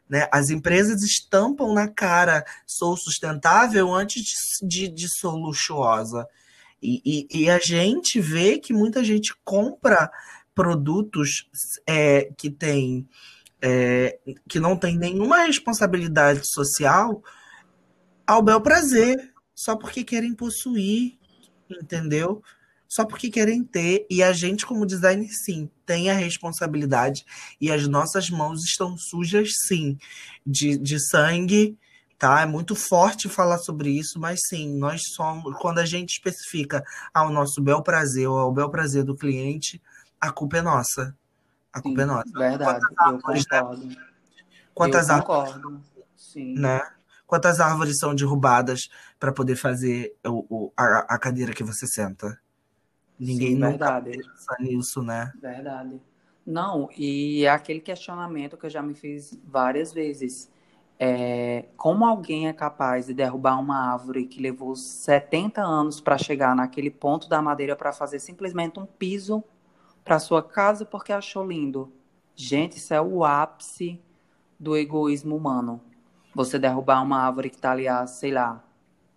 B: Né? As empresas estampam na cara sou sustentável antes de, de, de sou luxuosa. E, e, e, a gente vê que muita gente compra produtos é, que tem é, que não tem nenhuma responsabilidade social ao bel prazer, só porque querem possuir, entendeu? Só porque querem ter. E a gente, como designer, sim, tem a responsabilidade. E as nossas mãos estão sujas, sim, de, de sangue, tá? É muito forte falar sobre isso, mas sim, nós somos. Quando a gente especifica ao nosso bel prazer ou ao bel prazer do cliente, a culpa é nossa. A culpa é sim, é nossa.
A: Verdade, árvores, eu concordo. Né?
B: Quantas
A: eu concordo. Sim.
B: Né? Quantas árvores são derrubadas para poder fazer o, o, a, a, cadeira que você senta? Ninguém Sim, nunca pensa nisso, né?
A: Verdade. Não, e é aquele questionamento que eu já me fiz várias vezes. É, como alguém é capaz de derrubar uma árvore que levou 70 anos para chegar naquele ponto da madeira para fazer simplesmente um piso para sua casa porque achou lindo? Gente, isso é o ápice do egoísmo humano você derrubar uma árvore que está ali há, sei lá,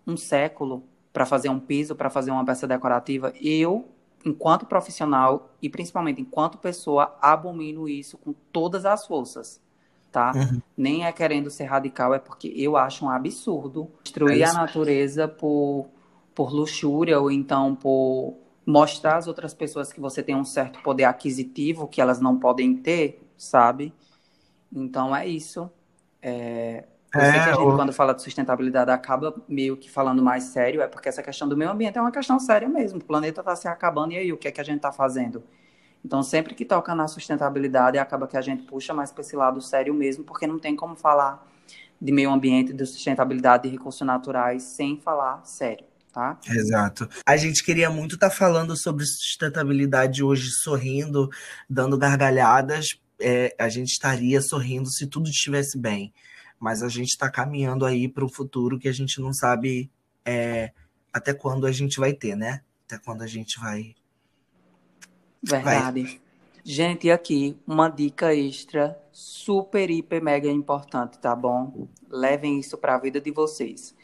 A: um século para fazer um piso, para fazer uma peça decorativa, eu, enquanto profissional e principalmente enquanto pessoa, abomino isso com todas as forças, tá? Uhum. Nem é querendo ser radical, é porque eu acho um absurdo destruir é a natureza por, por luxúria ou então por mostrar às outras pessoas que você tem um certo poder aquisitivo que elas não podem ter, sabe? Então é isso. É, é, sei que a gente, quando fala de sustentabilidade, acaba meio que falando mais sério, é porque essa questão do meio ambiente é uma questão séria mesmo. O planeta está se acabando, e aí, o que é que a gente está fazendo? Então, sempre que toca na sustentabilidade, acaba que a gente puxa mais para esse lado sério mesmo, porque não tem como falar de meio ambiente, de sustentabilidade, de recursos naturais, sem falar sério. Tá?
B: Exato. A gente queria muito estar tá falando sobre sustentabilidade hoje, sorrindo, dando gargalhadas. É, a gente estaria sorrindo se tudo estivesse bem mas a gente está caminhando aí para o futuro que a gente não sabe é, até quando a gente vai ter, né? Até quando a gente vai.
A: Verdade. Vai... Gente, aqui uma dica extra, super, hiper, mega importante, tá bom? Levem isso para a vida de vocês.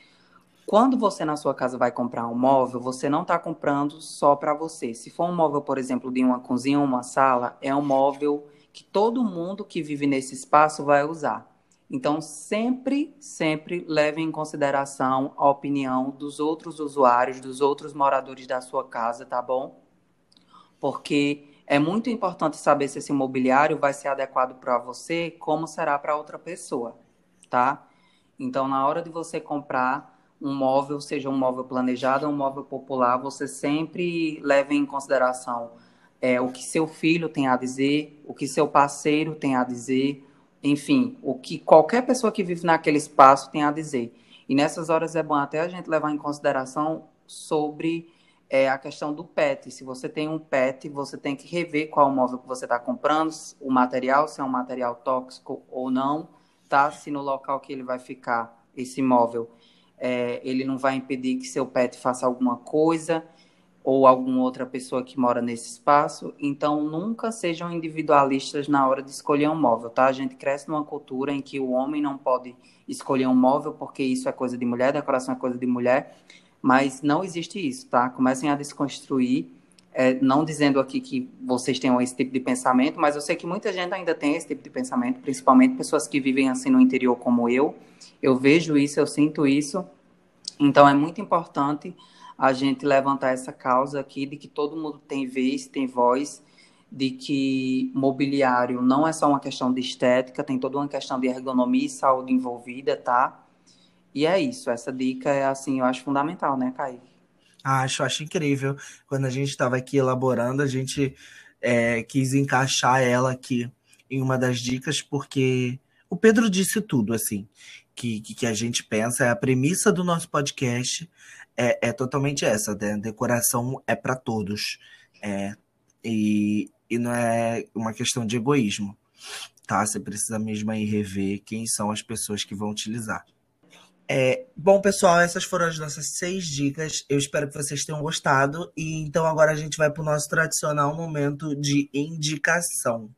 A: Quando você na sua casa vai comprar um móvel, você não está comprando só para você. Se for um móvel, por exemplo, de uma cozinha ou uma sala, é um móvel que todo mundo que vive nesse espaço vai usar. Então, sempre, sempre leve em consideração a opinião dos outros usuários, dos outros moradores da sua casa, tá bom? Porque é muito importante saber se esse mobiliário vai ser adequado para você, como será para outra pessoa, tá? Então, na hora de você comprar um móvel, seja um móvel planejado ou um móvel popular, você sempre leve em consideração é, o que seu filho tem a dizer, o que seu parceiro tem a dizer, enfim, o que qualquer pessoa que vive naquele espaço tem a dizer. E nessas horas é bom até a gente levar em consideração sobre é, a questão do PET. Se você tem um PET, você tem que rever qual móvel que você está comprando, o material, se é um material tóxico ou não, tá? Se no local que ele vai ficar, esse móvel, é, ele não vai impedir que seu pet faça alguma coisa ou alguma outra pessoa que mora nesse espaço. Então, nunca sejam individualistas na hora de escolher um móvel, tá? A gente cresce numa cultura em que o homem não pode escolher um móvel porque isso é coisa de mulher, decoração é coisa de mulher, mas não existe isso, tá? Comecem a desconstruir, é, não dizendo aqui que vocês tenham esse tipo de pensamento, mas eu sei que muita gente ainda tem esse tipo de pensamento, principalmente pessoas que vivem assim no interior como eu. Eu vejo isso, eu sinto isso. Então, é muito importante a gente levantar essa causa aqui de que todo mundo tem vez, tem voz, de que mobiliário não é só uma questão de estética, tem toda uma questão de ergonomia e saúde envolvida, tá? E é isso, essa dica é assim, eu acho fundamental, né, Kaique?
B: Acho, acho incrível. Quando a gente estava aqui elaborando, a gente é, quis encaixar ela aqui em uma das dicas, porque o Pedro disse tudo, assim, que, que a gente pensa, é a premissa do nosso podcast, é, é totalmente essa, né? Decoração é para todos. É, e, e não é uma questão de egoísmo, tá? Você precisa mesmo aí rever quem são as pessoas que vão utilizar. É, bom, pessoal, essas foram as nossas seis dicas. Eu espero que vocês tenham gostado. E então agora a gente vai para o nosso tradicional momento de indicação.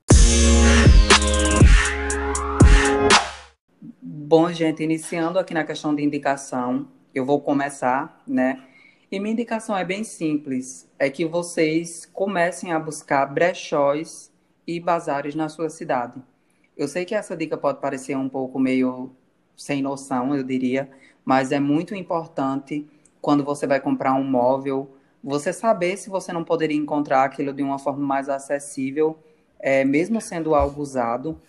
A: Bom, gente, iniciando aqui na questão de indicação, eu vou começar, né? E minha indicação é bem simples, é que vocês comecem a buscar brechóis e bazares na sua cidade. Eu sei que essa dica pode parecer um pouco meio sem noção, eu diria, mas é muito importante quando você vai comprar um móvel, você saber se você não poderia encontrar aquilo de uma forma mais acessível, é, mesmo sendo algo usado,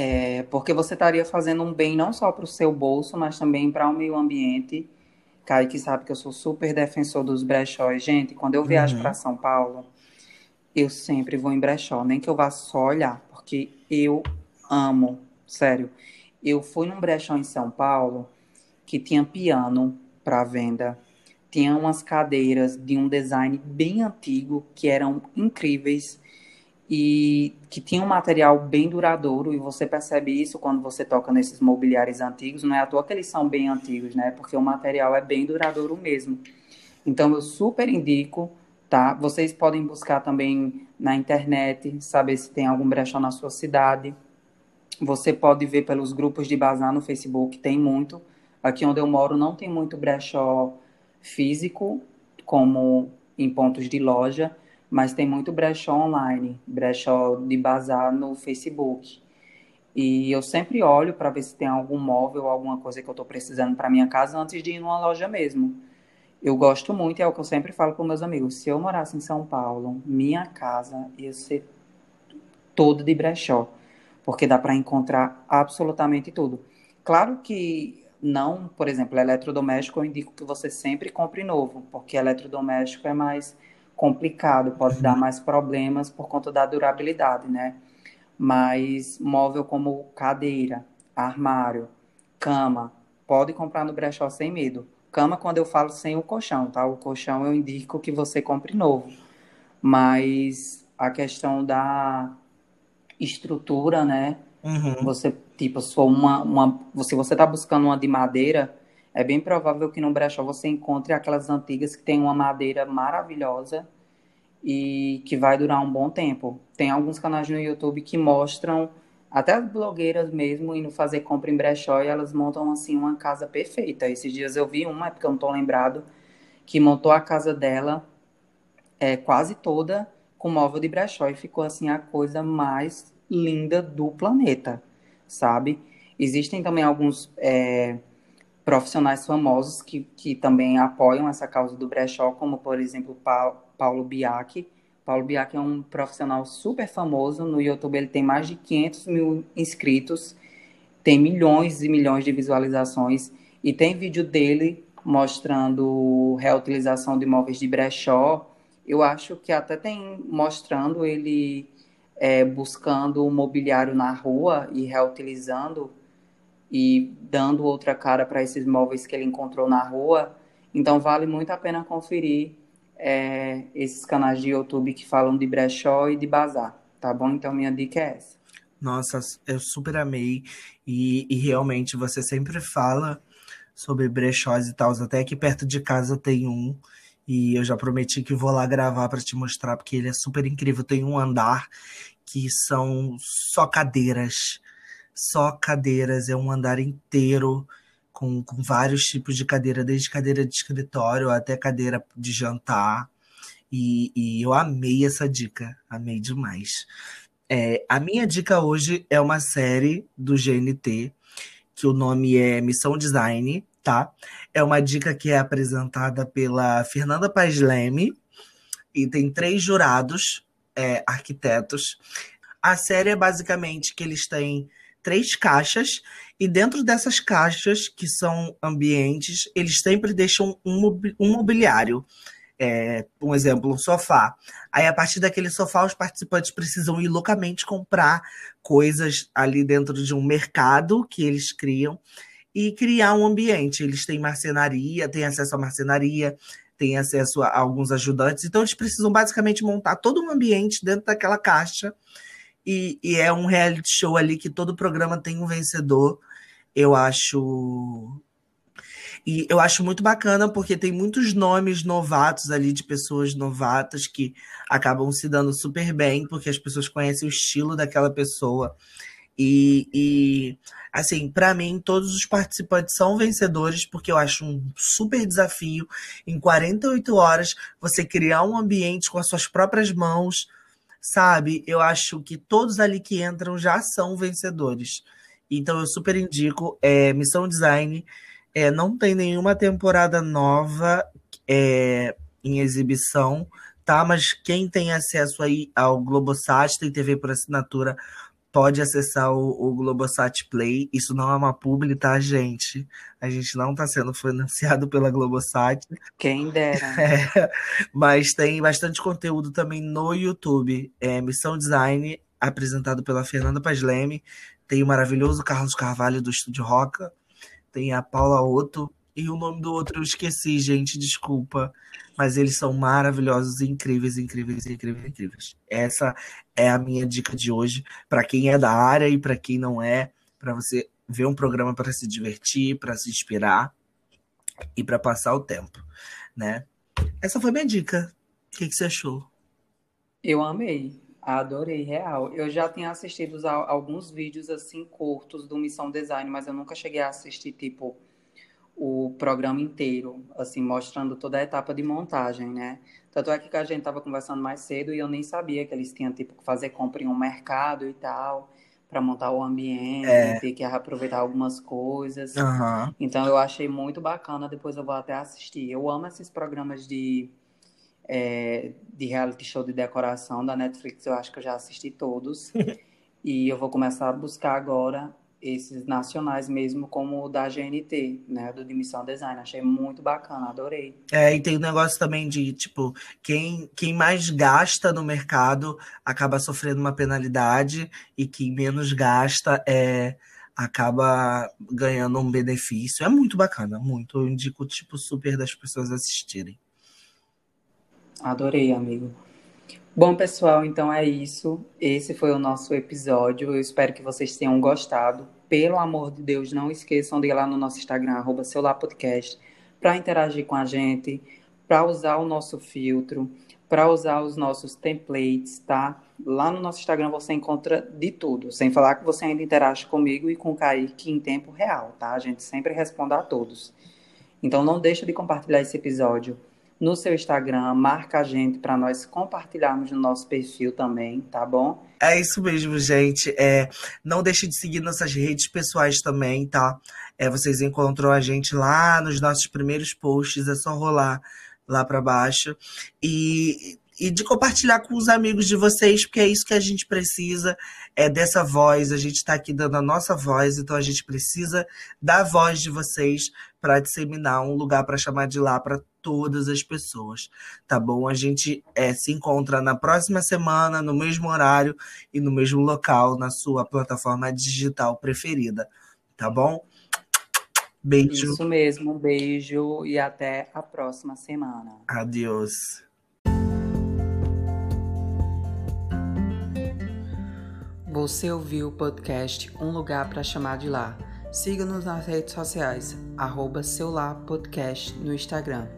A: é, porque você estaria fazendo um bem não só para o seu bolso, mas também para o meio ambiente. Kaique sabe que eu sou super defensor dos brechóis. Gente, quando eu viajo uhum. para São Paulo, eu sempre vou em brechó, nem que eu vá só olhar, porque eu amo, sério. Eu fui num brechó em São Paulo que tinha piano para venda, tinha umas cadeiras de um design bem antigo que eram incríveis e que tinha um material bem duradouro, e você percebe isso quando você toca nesses mobiliários antigos, não é à toa que eles são bem antigos, né? Porque o material é bem duradouro mesmo. Então eu super indico, tá? Vocês podem buscar também na internet, saber se tem algum brechó na sua cidade. Você pode ver pelos grupos de bazar no Facebook, tem muito. Aqui onde eu moro não tem muito brechó físico, como em pontos de loja, mas tem muito brechó online, brechó de bazar no Facebook. E eu sempre olho para ver se tem algum móvel, alguma coisa que eu estou precisando para minha casa antes de ir numa loja mesmo. Eu gosto muito, é o que eu sempre falo para meus amigos. Se eu morasse em São Paulo, minha casa ia ser toda de brechó, porque dá para encontrar absolutamente tudo. Claro que não, por exemplo, eletrodoméstico, eu indico que você sempre compre novo, porque eletrodoméstico é mais complicado, pode dar mais problemas por conta da durabilidade, né? Mas móvel como cadeira, armário, cama, pode comprar no brechó sem medo. Cama, quando eu falo sem o colchão, tá? O colchão eu indico que você compre novo. Mas a questão da estrutura, né? Uhum. Você, tipo, se uma, uma, se você tá buscando uma de madeira, é bem provável que no brechó você encontre aquelas antigas que tem uma madeira maravilhosa e que vai durar um bom tempo. Tem alguns canais no YouTube que mostram, até as blogueiras mesmo, indo fazer compra em brechó e elas montam assim uma casa perfeita. Esses dias eu vi uma, é porque eu não tô lembrado, que montou a casa dela é, quase toda com móvel de brechó e ficou assim a coisa mais linda do planeta, sabe? Existem também alguns é, profissionais famosos que, que também apoiam essa causa do brechó, como, por exemplo, pa Paulo Biak. Paulo Biak é um profissional super famoso. No YouTube ele tem mais de 500 mil inscritos, tem milhões e milhões de visualizações. E tem vídeo dele mostrando reutilização de móveis de brechó. Eu acho que até tem mostrando ele é, buscando o mobiliário na rua e reutilizando e dando outra cara para esses móveis que ele encontrou na rua. Então vale muito a pena conferir é, esses canais de YouTube que falam de brechó e de bazar, tá bom? Então minha dica é essa.
B: Nossa, eu super amei e, e realmente você sempre fala sobre brechós e tal. Até aqui perto de casa tem um e eu já prometi que vou lá gravar para te mostrar porque ele é super incrível. Tem um andar que são só cadeiras, só cadeiras, é um andar inteiro com, com vários tipos de cadeira, desde cadeira de escritório até cadeira de jantar. E, e eu amei essa dica, amei demais. É, a minha dica hoje é uma série do GNT, que o nome é Missão Design, tá? É uma dica que é apresentada pela Fernanda Paz Leme, e tem três jurados, é, arquitetos. A série é basicamente que eles têm três caixas e dentro dessas caixas, que são ambientes, eles sempre deixam um, mobiliário. É, um exemplo, um sofá. Aí, a partir daquele sofá, os participantes precisam ir loucamente comprar coisas ali dentro de um mercado que eles criam e criar um ambiente. Eles têm marcenaria, têm acesso à marcenaria, têm acesso a alguns ajudantes. Então, eles precisam basicamente montar todo um ambiente dentro daquela caixa e, e, é um reality show ali que todo programa tem um vencedor. Eu acho. E eu acho muito bacana porque tem muitos nomes novatos ali de pessoas novatas que acabam se dando super bem, porque as pessoas conhecem o estilo daquela pessoa. E, e assim, para mim, todos os participantes são vencedores, porque eu acho um super desafio em 48 horas você criar um ambiente com as suas próprias mãos sabe? Eu acho que todos ali que entram já são vencedores. Então eu super indico. É, Missão Design é, não tem nenhuma temporada nova é, em exibição, tá? Mas quem tem acesso aí ao Globosat, tem TV por assinatura, pode acessar o, o Globosat Play. Isso não é uma publi, tá, gente? A gente não está sendo financiado pela Globosat.
A: Quem dera.
B: É, mas tem bastante conteúdo também no YouTube. É, Missão Design, apresentado pela Fernanda Pasleme. Tem o maravilhoso Carlos Carvalho do Estúdio Roca. Tem a Paula Otto. E o nome do outro eu esqueci, gente, desculpa. Mas eles são maravilhosos, incríveis, incríveis, incríveis, incríveis. Essa é a minha dica de hoje para quem é da área e para quem não é, para você ver um programa para se divertir, para se inspirar e para passar o tempo, né? Essa foi minha dica. O que, que você achou?
A: Eu amei, adorei, real. Eu já tinha assistido alguns vídeos assim curtos do Missão Design, mas eu nunca cheguei a assistir tipo o programa inteiro, assim, mostrando toda a etapa de montagem, né? Tanto é que a gente estava conversando mais cedo e eu nem sabia que eles tinham, tipo, que fazer compra em um mercado e tal, para montar o ambiente, é. ter que aproveitar algumas coisas.
B: Uhum.
A: Então eu achei muito bacana, depois eu vou até assistir. Eu amo esses programas de, é, de reality show de decoração da Netflix, eu acho que eu já assisti todos. e eu vou começar a buscar agora esses nacionais mesmo, como o da GNT, né, do Dimissão Design. Achei muito bacana, adorei.
B: É, e tem o um negócio também de, tipo, quem, quem mais gasta no mercado acaba sofrendo uma penalidade e quem menos gasta é acaba ganhando um benefício. É muito bacana, muito. Eu indico, tipo, super das pessoas assistirem.
A: Adorei, amigo. Bom, pessoal, então é isso. Esse foi o nosso episódio. Eu espero que vocês tenham gostado. Pelo amor de Deus, não esqueçam de ir lá no nosso Instagram, arroba para interagir com a gente, para usar o nosso filtro, para usar os nossos templates, tá? Lá no nosso Instagram você encontra de tudo, sem falar que você ainda interage comigo e com o Kaique em tempo real, tá? A gente sempre responde a todos. Então não deixa de compartilhar esse episódio no seu Instagram, marca a gente para nós compartilharmos no nosso perfil também, tá bom?
B: É isso mesmo, gente. É, não deixe de seguir nossas redes pessoais também, tá? É, vocês encontram a gente lá nos nossos primeiros posts, é só rolar lá para baixo. E, e de compartilhar com os amigos de vocês, porque é isso que a gente precisa, é dessa voz. A gente está aqui dando a nossa voz, então a gente precisa da voz de vocês para disseminar um lugar para chamar de lá para todas as pessoas, tá bom? A gente é, se encontra na próxima semana, no mesmo horário e no mesmo local, na sua plataforma digital preferida, tá bom? Beijo.
A: Isso mesmo, um beijo e até a próxima semana.
B: Adeus.
A: Você ouviu o podcast Um Lugar para Chamar de Lá. Siga-nos nas redes sociais, arroba Podcast no Instagram.